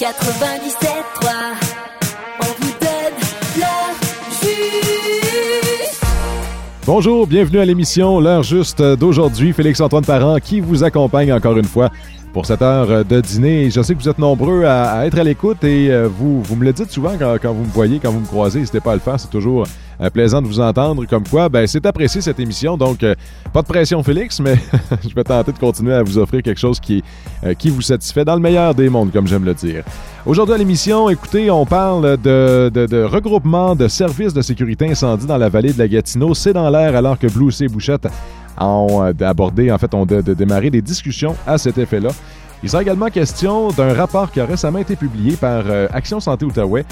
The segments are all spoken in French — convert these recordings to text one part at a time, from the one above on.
97.3, on vous donne l'heure juste. Bonjour, bienvenue à l'émission L'heure juste d'aujourd'hui. Félix-Antoine Parent qui vous accompagne encore une fois pour cette heure de dîner. Je sais que vous êtes nombreux à, être à l'écoute et euh, vous, vous me le dites souvent quand, quand vous me voyez, quand vous me croisez. N'hésitez pas à le faire, c'est toujours euh, plaisant de vous entendre. Comme quoi, ben, c'est apprécié cette émission. Donc, euh, pas de pression, Félix, mais je vais tenter de continuer à vous offrir quelque chose qui, qui vous satisfait dans le meilleur des mondes, comme j'aime le dire. Aujourd'hui à l'émission, écoutez, on parle de, de, de regroupement de services de sécurité incendie dans la vallée de la Gatineau. C'est dans l'air alors que Blue C Bouchette ont euh, abordé, en fait, ont de, de démarré des discussions à cet effet-là. Il sera également question d'un rapport qui a récemment été publié par euh, Action Santé Outaouais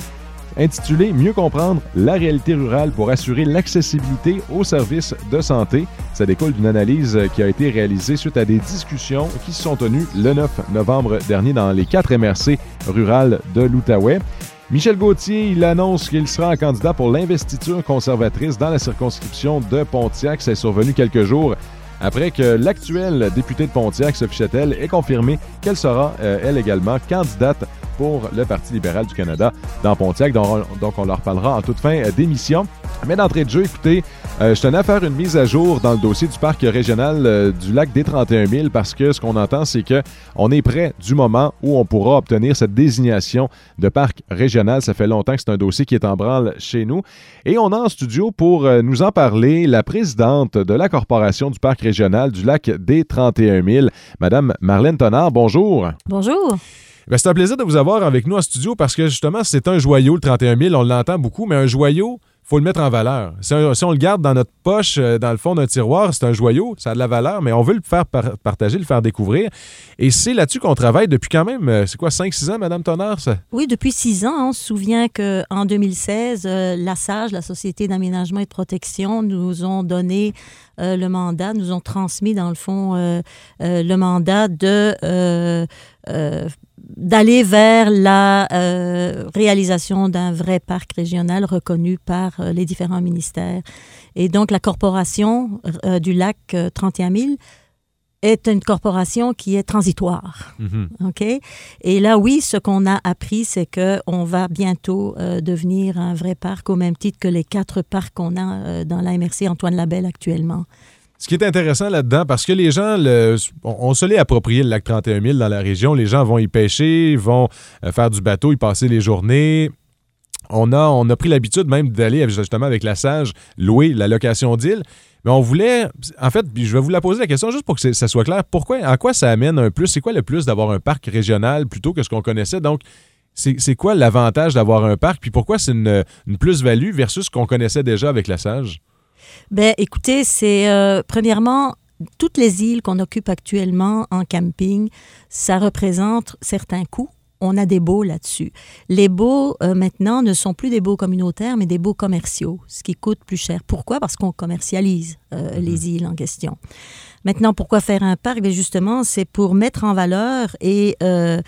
intitulé Mieux comprendre la réalité rurale pour assurer l'accessibilité aux services de santé. Ça découle d'une analyse qui a été réalisée suite à des discussions qui se sont tenues le 9 novembre dernier dans les quatre MRC rurales de l'Outaouais. Michel Gauthier, il annonce qu'il sera candidat pour l'investiture conservatrice dans la circonscription de Pontiac. C'est survenu quelques jours après que l'actuelle députée de Pontiac, Sophie ait confirmé qu'elle sera, euh, elle également, candidate pour le Parti libéral du Canada dans Pontiac. Donc, on, donc on leur parlera en toute fin euh, d'émission. Mais d'entrée de jeu, écoutez, euh, je tenais à faire une mise à jour dans le dossier du parc régional euh, du lac des 31 000 parce que ce qu'on entend, c'est que on est près du moment où on pourra obtenir cette désignation de parc régional. Ça fait longtemps que c'est un dossier qui est en branle chez nous. Et on a en studio pour euh, nous en parler la présidente de la Corporation du parc régional du lac des 31 000, Madame Marlène Tonard. Bonjour. Bonjour. Ben, c'est un plaisir de vous avoir avec nous en studio parce que justement, c'est un joyau, le 31 000, on l'entend beaucoup, mais un joyau, faut le mettre en valeur. Si, on le garde dans notre poche, euh, dans le fond d'un tiroir, c'est un joyau, ça a de la valeur, mais on veut le faire par- partager, le faire découvrir. Et c'est là-dessus qu'on travaille depuis quand même, euh, c'est quoi, 5-6 ans, Madame Tonnerre? Ça? Oui, depuis six ans, on se souvient qu'en 2016, euh, la SAGE, la Société d'aménagement et de protection, nous ont donné le mandat, nous ont transmis, dans le fond, le mandat de... euh, d'aller vers la euh, réalisation d'un vrai parc régional reconnu par euh, les différents ministères. Et donc, la corporation euh, du lac euh, 31 000 est une corporation qui est transitoire. Mhm. OK? Et là, oui, ce qu'on a appris, c'est qu'on va bientôt devenir un vrai parc au même titre que les quatre parcs qu'on a dans la MRC Antoine Labelle actuellement. Ce qui est intéressant là-dedans, parce que les gens, on, se l'est approprié le lac 31 000 dans la région. Les gens vont y pêcher, vont euh, faire du bateau, y passer les journées. On a, on a pris l'habitude même d'aller justement avec la Sage louer la location d'île. Mais on voulait, en fait, je vais vous la poser la question juste pour que ça soit clair. Pourquoi, en quoi ça amène un plus? C'est quoi le plus d'avoir un parc régional plutôt que ce qu'on connaissait? Donc, c'est c'est quoi l'avantage d'avoir un parc? Puis pourquoi c'est une, une plus-value versus ce qu'on connaissait déjà avec la Sage? Ben, écoutez, c'est euh, premièrement toutes les îles qu'on occupe actuellement en camping, ça représente certains coûts. On a des baux là-dessus. Les baux, euh, maintenant, ne sont plus des baux communautaires, mais des baux commerciaux, ce qui coûte plus cher. Pourquoi? Parce qu'on commercialise euh, les îles en question. Maintenant, pourquoi faire un parc? Bien, justement, c'est pour mettre en valeur et euh,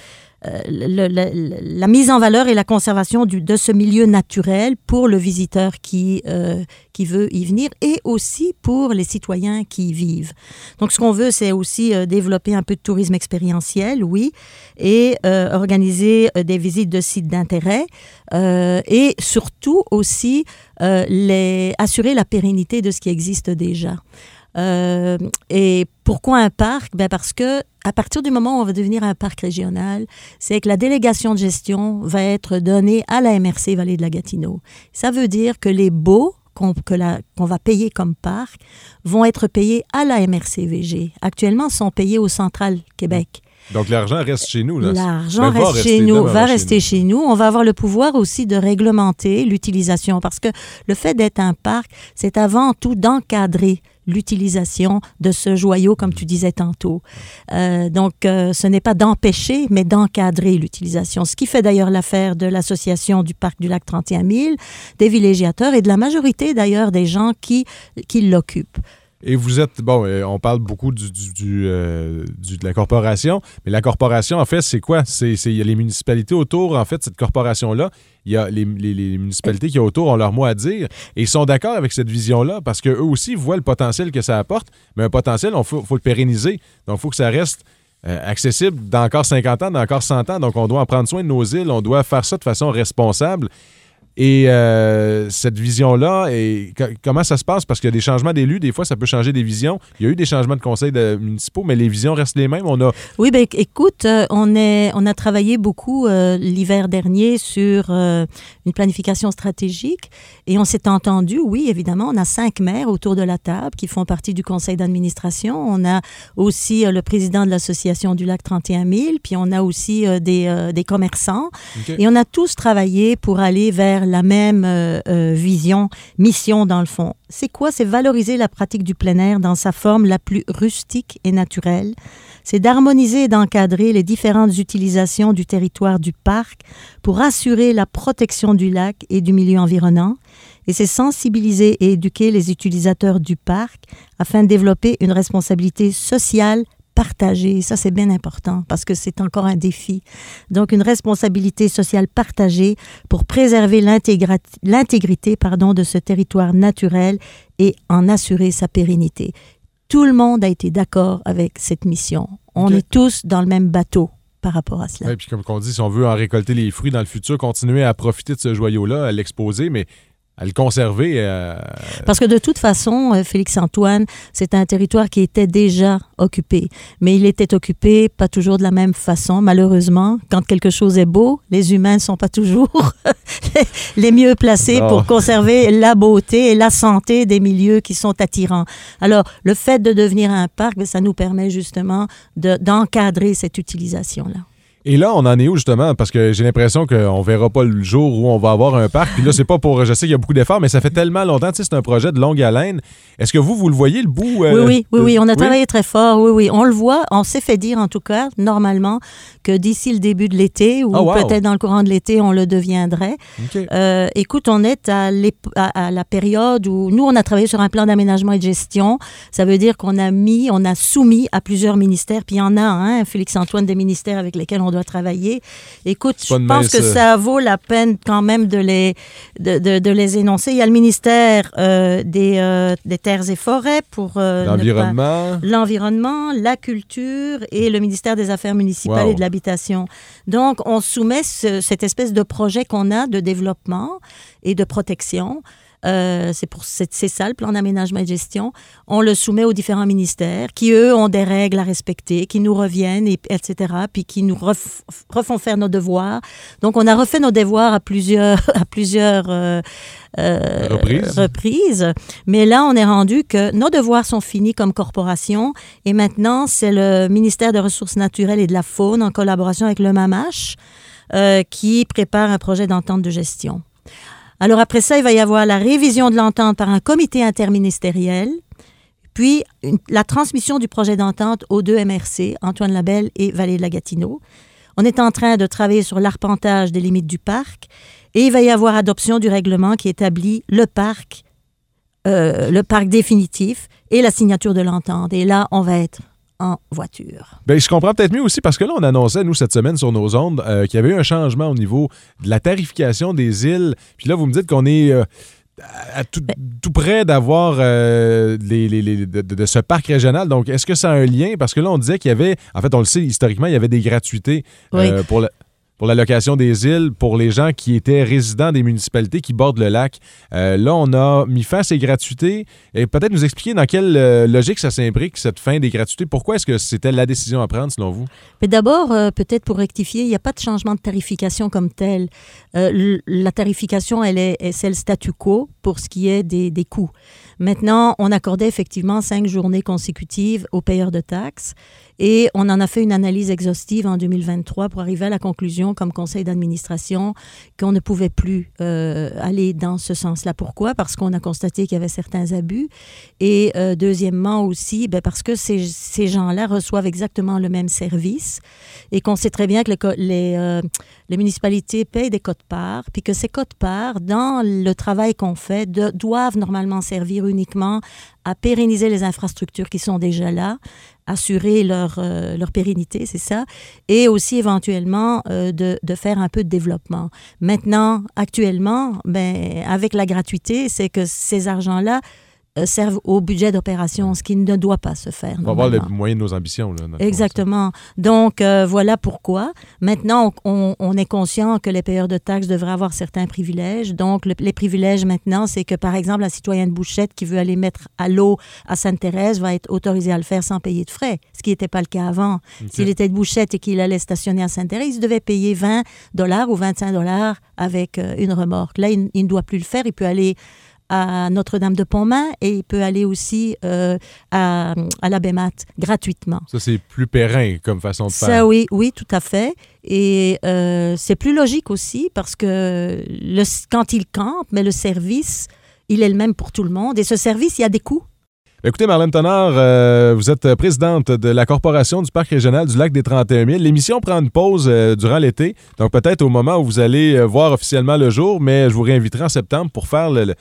la mise en valeur et la conservation de ce milieu naturel pour le visiteur qui, euh, qui veut y venir et aussi pour les citoyens qui y vivent. Donc, ce qu'on veut, c'est aussi euh, développer un peu de tourisme expérientiel, oui, et euh, organiser des visites de sites d'intérêt et surtout aussi assurer la pérennité de ce qui existe déjà. Euh, et pourquoi un parc? Ben Parce que à partir du moment où on va devenir un parc régional, c'est que la délégation de gestion va être donnée à la MRC Vallée de la Gatineau. Ça veut dire que les baux qu'on va payer comme parc vont être payés à la MRCVG. Actuellement, sont payés au Central Québec. Donc, l'argent reste chez nous. là. L'argent Ben, va reste rester, chez nous, va chez rester nous. chez nous. On va avoir le pouvoir aussi de réglementer l'utilisation parce que le fait d'être un parc, c'est avant tout d'encadrer l'utilisation de ce joyau, comme tu disais tantôt. Euh, donc, euh, ce n'est pas d'empêcher, mais d'encadrer l'utilisation. Ce qui fait d'ailleurs l'affaire de l'association du parc du lac 31 000, des villégiateurs et de la majorité d'ailleurs des gens qui, qui l'occupent. Et vous êtes, bon, euh, on parle beaucoup euh, du- de la corporation, mais la corporation, en fait, c'est quoi? Il y a les municipalités autour, en fait, cette corporation-là. Il y a les, les- municipalités qui autour ont leur mot à dire et ils sont d'accord avec cette vision-là parce qu'eux aussi voient le potentiel que ça apporte, mais un potentiel, il faut, faut le pérenniser. Donc, il faut que ça reste euh, accessible dans encore 50 ans, dans encore 100 ans. Donc, on doit en prendre soin de nos îles, on doit faire ça de façon responsable. Et euh, cette vision-là, et co- comment ça se passe? Parce qu'il y a des changements d'élus, des fois, ça peut changer des visions. Il y a eu des changements de conseils de- municipaux, mais les visions restent les mêmes. On a Oui, ben, écoute, euh, on, est, on a travaillé beaucoup euh, l'hiver dernier sur euh, une planification stratégique et on s'est entendu, oui, évidemment, on a cinq maires autour de la table qui font partie du conseil d'administration. On a aussi le président de l'association du lac 31 000, puis on a aussi des, des commerçants. Et on a tous travaillé pour aller vers la même euh, euh, vision, mission dans le fond. C'est quoi? C'est valoriser la pratique du plein air dans sa forme la plus rustique et naturelle. C'est d'harmoniser et d'encadrer les différentes utilisations du territoire du parc pour assurer la protection du lac et du milieu environnant. Et c'est sensibiliser et éduquer les utilisateurs du parc afin de développer une responsabilité sociale partagée. Ça, c'est bien important parce que c'est encore un défi. Donc, une responsabilité sociale partagée pour préserver l'intégrité pardon, de ce territoire naturel et en assurer sa pérennité. Tout le monde a été d'accord avec cette mission. On est tous dans le même bateau par rapport à cela. Ouais, puis comme on dit, si on veut en récolter les fruits dans le futur, continuer à profiter de ce joyau-là, à l'exposer, mais à le conserver. euh, Parce que de toute façon, euh, Félix-Antoine, c'est un territoire qui était déjà occupé. Mais il était occupé pas toujours de la même façon, malheureusement. Quand quelque chose est beau, les humains ne sont pas toujours les mieux placés Non. pour conserver la beauté et la santé des milieux qui sont attirants. Alors, le fait de devenir un parc, ben, ça nous permet justement de- d'encadrer cette utilisation-là. Et là, on en est où justement? Parce que j'ai l'impression qu'on verra pas le jour où on va avoir un parc. Puis là, c'est pas pour. Je sais qu'il y a beaucoup d'efforts, mais ça fait tellement longtemps. Tu sais, c'est un projet de longue haleine. Est-ce que vous, vous le voyez, le bout? euh, Oui, oui, oui, on a travaillé très fort. Oui, oui, on le voit. On s'est fait dire, en tout cas, normalement, que d'ici le début de l'été, ou Oh, wow. peut-être dans le courant de l'été, on le deviendrait. Euh, écoute, on est à, l'ép- à- à la période où nous, on a travaillé sur un plan d'aménagement et de gestion. Ça veut dire qu'on a mis, on a soumis à plusieurs ministères, puis il y en a un, Félix-Antoine, des ministères avec lesquels on doit travailler. Écoute, je pense que ça vaut la peine quand même de les, de, de- de les énoncer. Il y a le ministère euh, des, euh, des terres et forêts pour euh, L'environnement. l'environnement, la culture et le ministère des Affaires municipales Wow. et de l'habitation. Donc, on soumet ce- cette espèce de projet qu'on a de développement et de protection. Euh, c'est pour c'est ça le plan d'aménagement et de gestion. On le soumet aux différents ministères qui eux ont des règles à respecter, qui nous reviennent et, etc. Puis qui nous ref- refont faire nos devoirs. Donc on a refait nos devoirs à plusieurs à plusieurs euh, euh, Reprises. reprises. Mais là on est rendu que nos devoirs sont finis comme corporation et maintenant c'est le ministère des Ressources naturelles et de la faune en collaboration avec le MAMACH qui prépare un projet d'entente de gestion. Alors après ça, il va y avoir la révision de l'entente par un comité interministériel, puis la transmission du projet d'entente aux deux MRC, Antoine Labelle et Vallée de la Gatineau. On est en train de travailler sur l'arpentage des limites du parc et il va y avoir adoption du règlement qui établit le parc, euh, le parc définitif et la signature de l'entente. Et là, on va être en voiture. Ben, je comprends peut-être mieux aussi parce que là, on annonçait, nous, cette semaine sur nos ondes, euh, qu'il y avait eu un changement au niveau de la tarification des îles. Puis là, vous me dites qu'on est euh, à tout, tout près d'avoir euh, les, les- les- de, ce parc régional. Donc, est-ce que ça a un lien? Parce que là, on disait qu'il y avait, en fait, on le sait, historiquement, il y avait des gratuités Oui. pour la- pour la location des îles, pour les gens qui étaient résidents des municipalités qui bordent le lac. Euh, là, on a mis fin à ces gratuités. Et peut-être nous expliquer dans quelle euh, logique ça s'imbrique, cette fin des gratuités. Pourquoi est-ce que c'était la décision à prendre, selon vous? Mais d'abord, euh, peut-être pour rectifier, il n'y a pas de changement de tarification comme tel. La tarification, elle est- c'est le statu quo pour ce qui est des, des coûts. Maintenant, on accordait effectivement cinq journées consécutives aux payeurs de taxes et on en a fait une analyse exhaustive en 2023 pour arriver à la conclusion, comme conseil d'administration, qu'on ne pouvait plus euh, aller dans ce sens-là. Pourquoi? Parce qu'on a constaté qu'il y avait certains abus et euh, deuxièmement aussi, ben, parce que ces, gens-là reçoivent exactement le même service et qu'on sait très bien que euh, les municipalités payent des cotes-parts, puis que ces cotes-parts, dans le travail qu'on fait, doivent normalement servir uniquement à pérenniser les infrastructures qui sont déjà là, assurer leur, euh, leur pérennité, c'est ça, et aussi éventuellement euh, de, de faire un peu de développement. Maintenant, actuellement, ben, avec la gratuité, c'est que ces argents-là servent au budget d'opération, ce qui ne doit pas se faire. On va voir les moyens de nos ambitions. Là, Exactement. Donc, euh, voilà pourquoi. Maintenant, on, on est conscient que les payeurs de taxes devraient avoir certains privilèges. Donc, le- les privilèges maintenant, c'est que, par exemple, un citoyen de Bouchette qui veut aller mettre à l'eau à Sainte-Thérèse va être autorisé à le faire sans payer de frais, ce qui n'était pas le cas avant. S'il était de Bouchette et qu'il allait stationner à Sainte-Thérèse, il devait payer 20 dollars ou 25 dollars avec euh, une remorque. Là, il, il ne doit plus le faire. Il peut aller à Notre-Dame-de-Pontmain et il peut aller aussi euh, à, à la Bémat gratuitement. Ça, c'est plus périn comme façon de Ça, faire. oui, oui, tout à fait. Et euh, c'est plus logique aussi parce que le, quand il campe, mais le service, il est le même pour tout le monde. Et ce service, il y a des coûts. Écoutez, Marlène Tonard, euh, vous êtes présidente de la Corporation du Parc régional du Lac des 31 000. L'émission prend une pause euh, durant l'été, donc peut-être au moment où vous allez euh, voir officiellement le jour, mais je vous réinviterai en septembre pour faire le, le-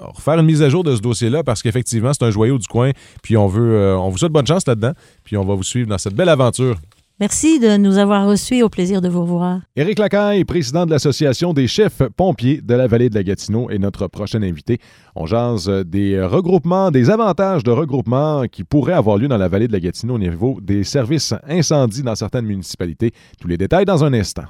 refaire une mise à jour de ce dossier-là parce qu'effectivement, c'est un joyau du coin, puis on veut, euh, on vous souhaite bonne chance là-dedans, puis on va vous suivre dans cette belle aventure. Merci de nous avoir reçus. Au plaisir de vous revoir. Éric Lacaille, président de l'Association des chefs pompiers de la vallée de la Gatineau, est notre prochain invité. On jase des regroupements, des avantages de regroupement qui pourraient avoir lieu dans la vallée de la Gatineau au niveau des services incendies dans certaines municipalités. Tous les détails dans un instant.